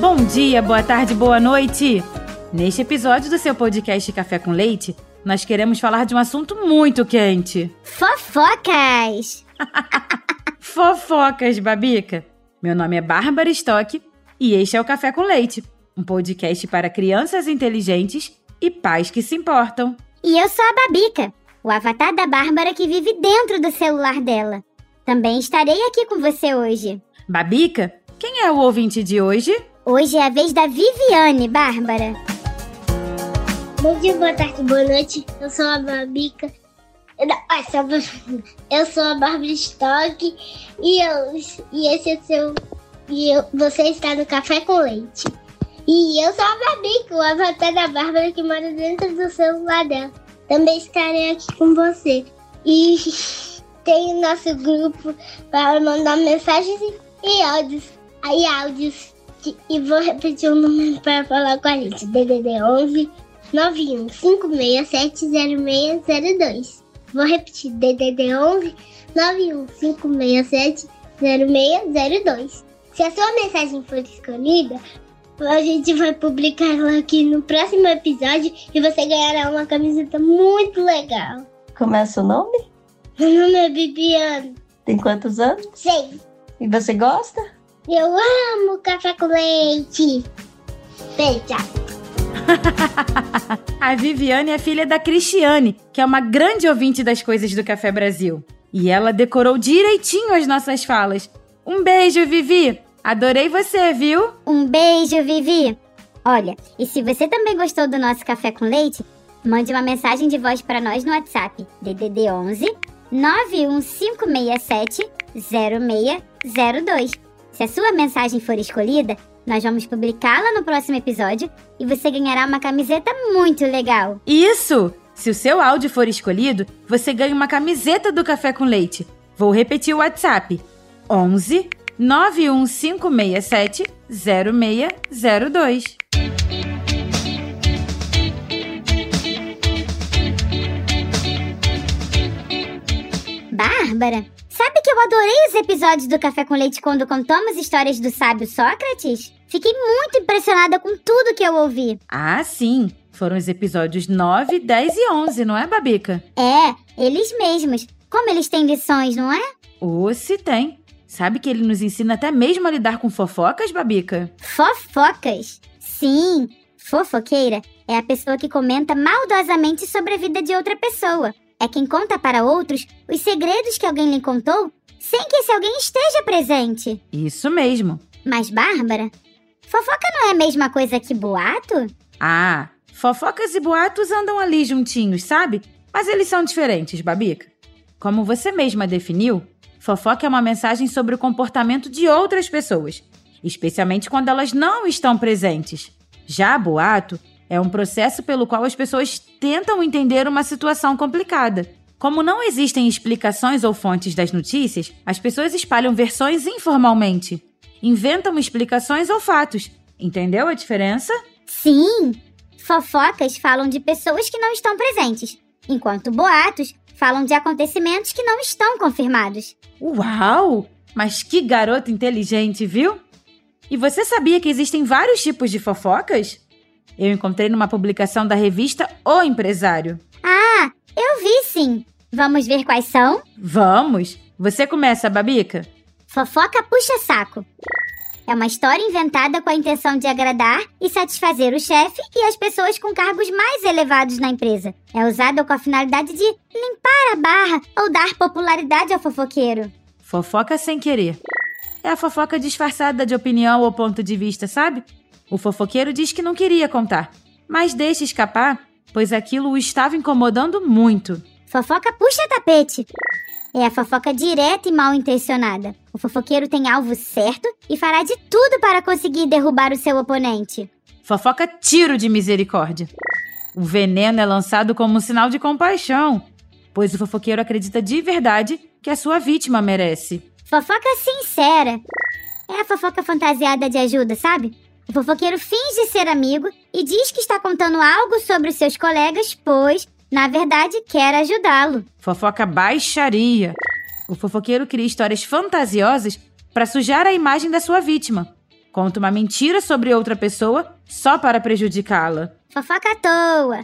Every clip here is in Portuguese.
Bom dia, boa tarde, boa noite! Neste episódio do seu podcast Café com Leite, nós queremos falar de um assunto muito quente. Fofocas! Fofocas, Babica! Meu nome é Bárbara Stock e este é o Café com Leite, um podcast para crianças inteligentes e pais que se importam. E eu sou a Babica, o avatar da Bárbara que vive dentro do celular dela. Também estarei aqui com você hoje. Babica, quem é o ouvinte de hoje? Hoje é a vez da Viviane, Bárbara. Bom dia, boa tarde, boa noite. Eu sou a Babica. Eu sou a Bárbara Stock e, eu, e esse é seu. E eu, você está no Café com Leite. E eu sou a Babica, o avatar da Bárbara que mora dentro do celular dela. Também estarei aqui com você. E tem o nosso grupo para mandar mensagens e áudios. Aí, áudios. E vou repetir o número para falar com a gente: DDD 11 9156700602. Vou repetir: DDD 11 9156700602. Se a sua mensagem for escolhida, a gente vai publicar ela aqui no próximo episódio e você ganhará uma camiseta muito legal. Como é seu nome? Meu nome é Bibiana. Tem quantos anos? Seis. E você gosta? Eu amo café com leite. Beijo. a Viviane é filha da Cristiane, que é uma grande ouvinte das coisas do Café Brasil. E ela decorou direitinho as nossas falas. Um beijo, Vivi! Adorei você, viu? Um beijo, Vivi! Olha, e se você também gostou do nosso café com leite, mande uma mensagem de voz para nós no WhatsApp DDD 11 91567 0602. Se a sua mensagem for escolhida, nós vamos publicá-la no próximo episódio e você ganhará uma camiseta muito legal. Isso! Se o seu áudio for escolhido, você ganha uma camiseta do Café com Leite. Vou repetir o WhatsApp: 11 91567 0602. Bárbara, sabe que eu adorei os episódios do Café com Leite quando contamos histórias do sábio Sócrates? Fiquei muito impressionada com tudo que eu ouvi. Ah, sim. Foram os episódios 9, 10 e 11, não é, Babica? É, eles mesmos. Como eles têm lições, não é? Ou se tem. Sabe que ele nos ensina até mesmo a lidar com fofocas, Babica? Fofocas? Sim. Fofoqueira é a pessoa que comenta maldosamente sobre a vida de outra pessoa. É quem conta para outros os segredos que alguém lhe contou sem que esse alguém esteja presente. Isso mesmo. Mas, Bárbara, fofoca não é a mesma coisa que boato? Ah, fofocas e boatos andam ali juntinhos, sabe? Mas eles são diferentes, Babica. Como você mesma definiu, Fofoca é uma mensagem sobre o comportamento de outras pessoas, especialmente quando elas não estão presentes. Já boato é um processo pelo qual as pessoas tentam entender uma situação complicada. Como não existem explicações ou fontes das notícias, as pessoas espalham versões informalmente. Inventam explicações ou fatos. Entendeu a diferença? Sim! Fofocas falam de pessoas que não estão presentes, enquanto boatos falam de acontecimentos que não estão confirmados. Uau! Mas que garoto inteligente, viu? E você sabia que existem vários tipos de fofocas? Eu encontrei numa publicação da revista O Empresário. Ah, eu vi sim. Vamos ver quais são? Vamos! Você começa, Babica? Fofoca puxa saco. É uma história inventada com a intenção de agradar e satisfazer o chefe e as pessoas com cargos mais elevados na empresa. É usada com a finalidade de limpar a barra ou dar popularidade ao fofoqueiro. Fofoca sem querer. É a fofoca disfarçada de opinião ou ponto de vista, sabe? O fofoqueiro diz que não queria contar, mas deixa escapar, pois aquilo o estava incomodando muito. Fofoca puxa tapete. É a fofoca direta e mal intencionada. O fofoqueiro tem alvo certo e fará de tudo para conseguir derrubar o seu oponente. Fofoca tiro de misericórdia. O veneno é lançado como um sinal de compaixão, pois o fofoqueiro acredita de verdade que a sua vítima merece. Fofoca sincera. É a fofoca fantasiada de ajuda, sabe? O fofoqueiro finge ser amigo e diz que está contando algo sobre seus colegas, pois na verdade, quer ajudá-lo. Fofoca baixaria. O fofoqueiro cria histórias fantasiosas para sujar a imagem da sua vítima, Conta uma mentira sobre outra pessoa só para prejudicá-la. Fofoca à toa.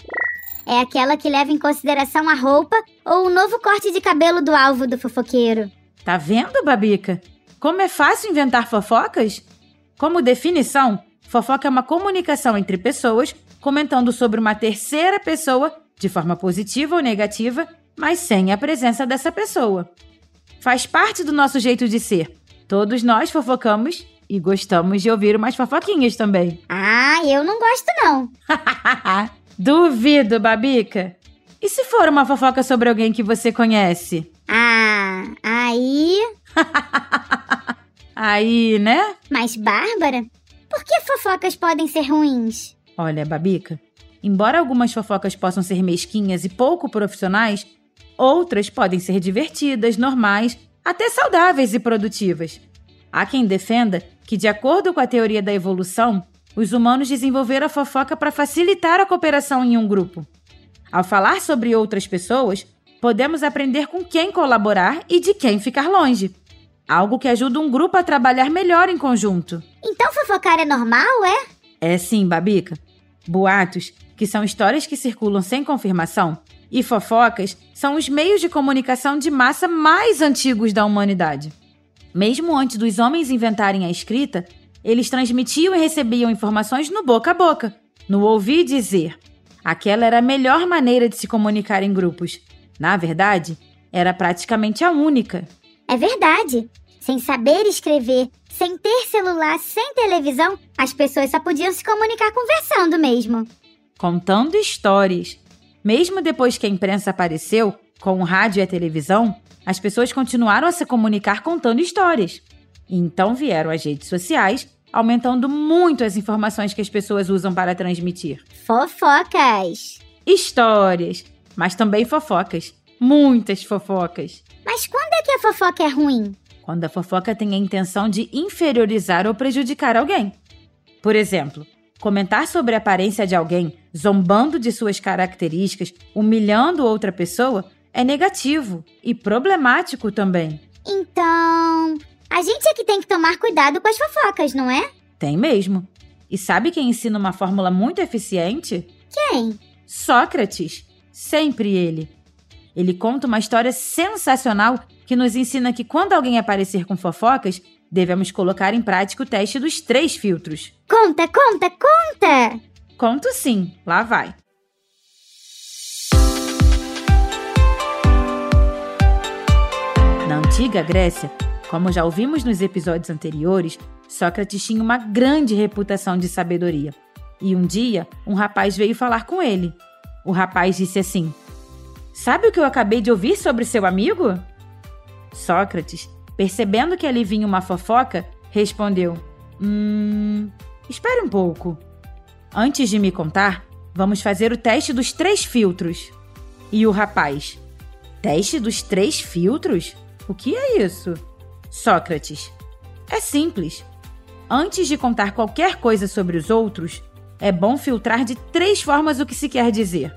É aquela que leva em consideração a roupa ou o novo corte de cabelo do alvo do fofoqueiro. Tá vendo, Babica? Como é fácil inventar fofocas? Como definição, fofoca é uma comunicação entre pessoas comentando sobre uma terceira pessoa de forma positiva ou negativa, mas sem a presença dessa pessoa. Faz parte do nosso jeito de ser. Todos nós fofocamos e gostamos de ouvir umas fofoquinhas também. Ah, eu não gosto não. Duvido, Babica. E se for uma fofoca sobre alguém que você conhece? Ah, aí. Aí, né? Mas, Bárbara, por que fofocas podem ser ruins? Olha, Babica, embora algumas fofocas possam ser mesquinhas e pouco profissionais, outras podem ser divertidas, normais, até saudáveis e produtivas. Há quem defenda que, de acordo com a teoria da evolução, os humanos desenvolveram a fofoca para facilitar a cooperação em um grupo. Ao falar sobre outras pessoas, podemos aprender com quem colaborar e de quem ficar longe. Algo que ajuda um grupo a trabalhar melhor em conjunto. Então fofocar é normal, é? É sim, Babica. Boatos, que são histórias que circulam sem confirmação, e fofocas são os meios de comunicação de massa mais antigos da humanidade. Mesmo antes dos homens inventarem a escrita, eles transmitiam e recebiam informações no boca a boca, no ouvir dizer. Aquela era a melhor maneira de se comunicar em grupos. Na verdade, era praticamente a única. É verdade. Sem saber escrever, sem ter celular, sem televisão, as pessoas só podiam se comunicar conversando mesmo. Contando histórias. Mesmo depois que a imprensa apareceu, com o rádio e a televisão, as pessoas continuaram a se comunicar contando histórias. Então vieram as redes sociais, aumentando muito as informações que as pessoas usam para transmitir. Fofocas. Histórias, mas também fofocas. Muitas fofocas. Mas quando é que a fofoca é ruim? Quando a fofoca tem a intenção de inferiorizar ou prejudicar alguém. Por exemplo, comentar sobre a aparência de alguém, zombando de suas características, humilhando outra pessoa, é negativo e problemático também. Então, a gente é que tem que tomar cuidado com as fofocas, não é? Tem mesmo. E sabe quem ensina uma fórmula muito eficiente? Quem? Sócrates. Sempre ele. Ele conta uma história sensacional que nos ensina que quando alguém aparecer com fofocas, devemos colocar em prática o teste dos três filtros. Conta, conta, conta! Conto sim, lá vai. Na antiga Grécia, como já ouvimos nos episódios anteriores, Sócrates tinha uma grande reputação de sabedoria. E um dia, um rapaz veio falar com ele. O rapaz disse assim: Sabe o que eu acabei de ouvir sobre seu amigo? Sócrates, percebendo que ali vinha uma fofoca, respondeu: Hum. Espere um pouco. Antes de me contar, vamos fazer o teste dos três filtros. E o rapaz: Teste dos três filtros? O que é isso? Sócrates: É simples. Antes de contar qualquer coisa sobre os outros, é bom filtrar de três formas o que se quer dizer.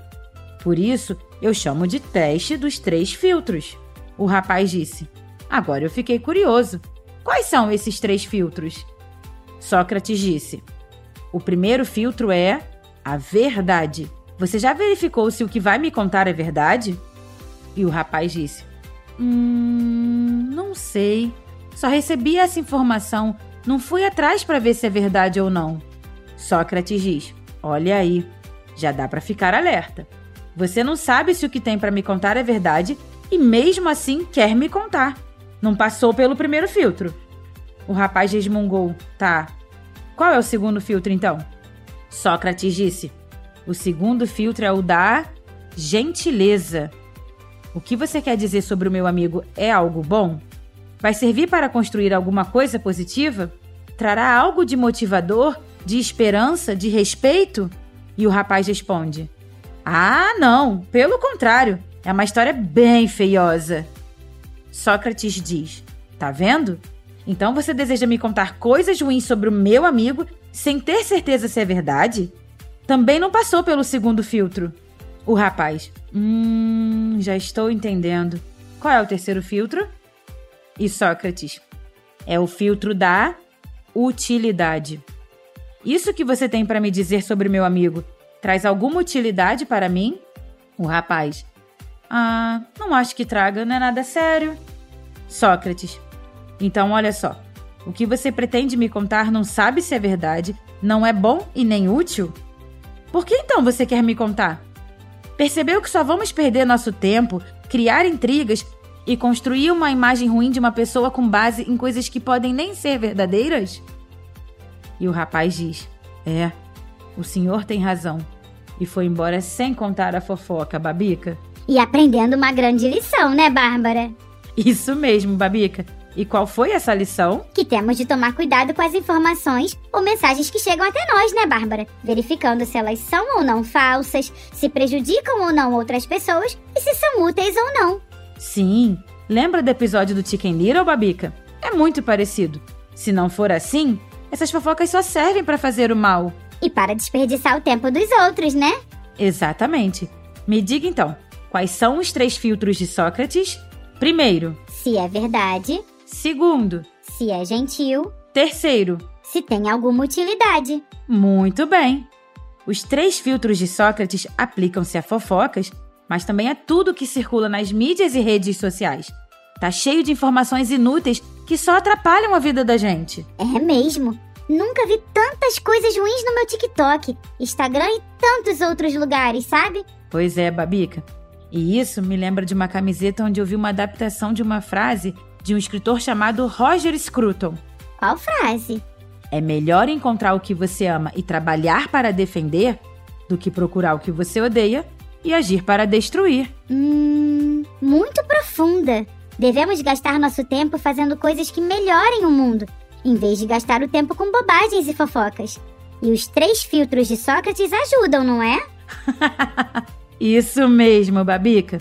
Por isso, eu chamo de teste dos três filtros. O rapaz disse: Agora eu fiquei curioso. Quais são esses três filtros? Sócrates disse: O primeiro filtro é a verdade. Você já verificou se o que vai me contar é verdade? E o rapaz disse: Hum, não sei. Só recebi essa informação. Não fui atrás para ver se é verdade ou não. Sócrates diz: Olha aí, já dá para ficar alerta. Você não sabe se o que tem para me contar é verdade e mesmo assim quer me contar. Não passou pelo primeiro filtro. O rapaz resmungou: Tá. Qual é o segundo filtro então? Sócrates disse: O segundo filtro é o da gentileza. O que você quer dizer sobre o meu amigo é algo bom? Vai servir para construir alguma coisa positiva? Trará algo de motivador, de esperança, de respeito? E o rapaz responde: Ah, não, pelo contrário, é uma história bem feiosa. Sócrates diz: Tá vendo? Então você deseja me contar coisas ruins sobre o meu amigo sem ter certeza se é verdade? Também não passou pelo segundo filtro. O rapaz: Hum, já estou entendendo. Qual é o terceiro filtro? E Sócrates: É o filtro da utilidade. Isso que você tem para me dizer sobre meu amigo traz alguma utilidade para mim? O rapaz. Ah, não acho que traga, não é nada sério. Sócrates. Então, olha só. O que você pretende me contar não sabe se é verdade, não é bom e nem útil? Por que então você quer me contar? Percebeu que só vamos perder nosso tempo, criar intrigas e construir uma imagem ruim de uma pessoa com base em coisas que podem nem ser verdadeiras? E o rapaz diz: É, o senhor tem razão. E foi embora sem contar a fofoca, Babica. E aprendendo uma grande lição, né, Bárbara? Isso mesmo, Babica. E qual foi essa lição? Que temos de tomar cuidado com as informações ou mensagens que chegam até nós, né, Bárbara? Verificando se elas são ou não falsas, se prejudicam ou não outras pessoas e se são úteis ou não. Sim. Lembra do episódio do Chicken Little, Babica? É muito parecido. Se não for assim, essas fofocas só servem para fazer o mal. E para desperdiçar o tempo dos outros, né? Exatamente. Me diga então, quais são os três filtros de Sócrates? Primeiro, Se é verdade, segundo, se é gentil, terceiro. se tem alguma utilidade. Muito bem. Os três filtros de Sócrates aplicam-se a fofocas, mas também a tudo que circula nas mídias e redes sociais. Tá cheio de informações inúteis que só atrapalham a vida da gente. É mesmo. Nunca vi tantas coisas ruins no meu TikTok, Instagram e tantos outros lugares, sabe? Pois é, Babica. E isso me lembra de uma camiseta onde eu vi uma adaptação de uma frase de um escritor chamado Roger Scruton. Qual frase? É melhor encontrar o que você ama e trabalhar para defender do que procurar o que você odeia e agir para destruir. Hum, muito profunda. Devemos gastar nosso tempo fazendo coisas que melhorem o mundo, em vez de gastar o tempo com bobagens e fofocas. E os três filtros de Sócrates ajudam, não é? Isso mesmo, Babica.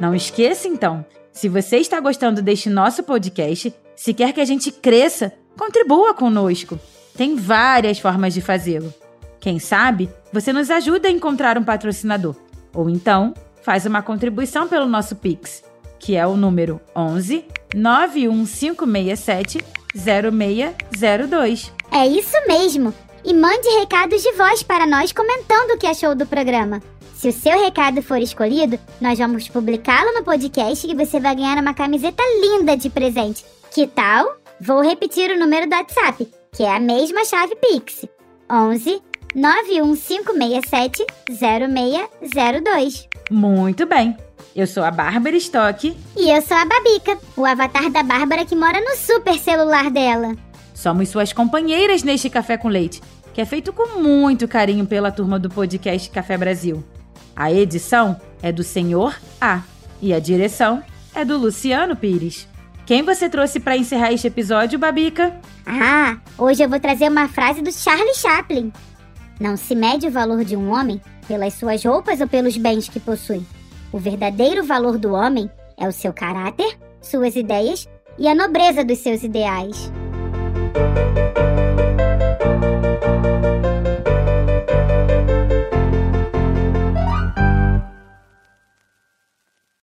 Não esqueça então, se você está gostando deste nosso podcast, se quer que a gente cresça, contribua conosco. Tem várias formas de fazê-lo. Quem sabe você nos ajuda a encontrar um patrocinador. Ou então, faz uma contribuição pelo nosso Pix, que é o número 11 91567 0602. É isso mesmo. E mande recados de voz para nós comentando o que achou do programa. Se o seu recado for escolhido, nós vamos publicá-lo no podcast e você vai ganhar uma camiseta linda de presente. Que tal? Vou repetir o número do WhatsApp, que é a mesma chave Pix. 11 91567 0602. Muito bem. Eu sou a Bárbara Stock. E eu sou a Babica, o avatar da Bárbara que mora no super celular dela. Somos suas companheiras neste Café com Leite, que é feito com muito carinho pela turma do podcast Café Brasil. A edição é do Senhor A e a direção é do Luciano Pires. Quem você trouxe para encerrar este episódio, Babica? Ah, hoje eu vou trazer uma frase do Charlie Chaplin. Não se mede o valor de um homem pelas suas roupas ou pelos bens que possui. O verdadeiro valor do homem é o seu caráter, suas ideias e a nobreza dos seus ideais.